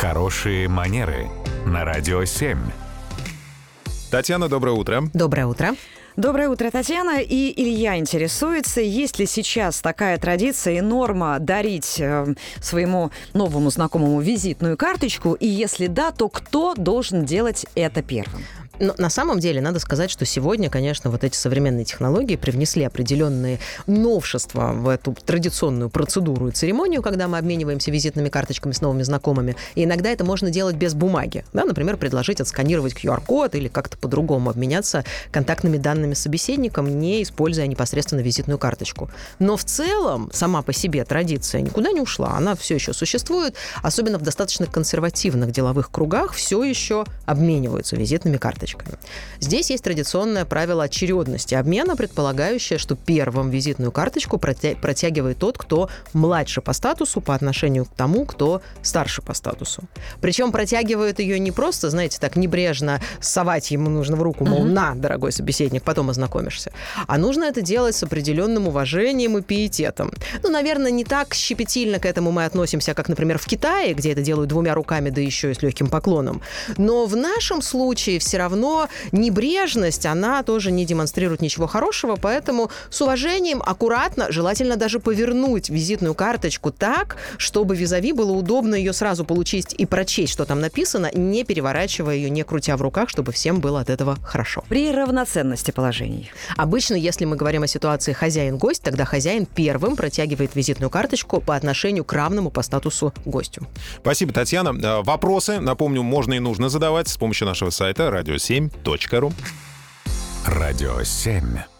Хорошие манеры на радио 7. Татьяна, доброе утро. Доброе утро. Доброе утро, Татьяна. И Илья интересуется, есть ли сейчас такая традиция и норма дарить э, своему новому знакомому визитную карточку? И если да, то кто должен делать это первым? Но на самом деле надо сказать, что сегодня, конечно, вот эти современные технологии привнесли определенные новшества в эту традиционную процедуру и церемонию, когда мы обмениваемся визитными карточками с новыми знакомыми. И иногда это можно делать без бумаги. Да, например, предложить отсканировать QR-код или как-то по-другому обменяться контактными данными собеседником, не используя непосредственно визитную карточку. Но в целом сама по себе традиция никуда не ушла. Она все еще существует, особенно в достаточно консервативных деловых кругах все еще обмениваются визитными карточками карточками. Здесь есть традиционное правило очередности обмена, предполагающее, что первым визитную карточку протягивает тот, кто младше по статусу по отношению к тому, кто старше по статусу. Причем протягивают ее не просто, знаете, так небрежно совать ему нужно в руку, мол, на, дорогой собеседник, потом ознакомишься. А нужно это делать с определенным уважением и пиететом. Ну, наверное, не так щепетильно к этому мы относимся, как, например, в Китае, где это делают двумя руками, да еще и с легким поклоном. Но в нашем случае все равно равно небрежность, она тоже не демонстрирует ничего хорошего, поэтому с уважением, аккуратно, желательно даже повернуть визитную карточку так, чтобы визави было удобно ее сразу получить и прочесть, что там написано, не переворачивая ее, не крутя в руках, чтобы всем было от этого хорошо. При равноценности положений. Обычно, если мы говорим о ситуации хозяин-гость, тогда хозяин первым протягивает визитную карточку по отношению к равному по статусу гостю. Спасибо, Татьяна. Э, вопросы, напомню, можно и нужно задавать с помощью нашего сайта радио 7.ру. Радио 7.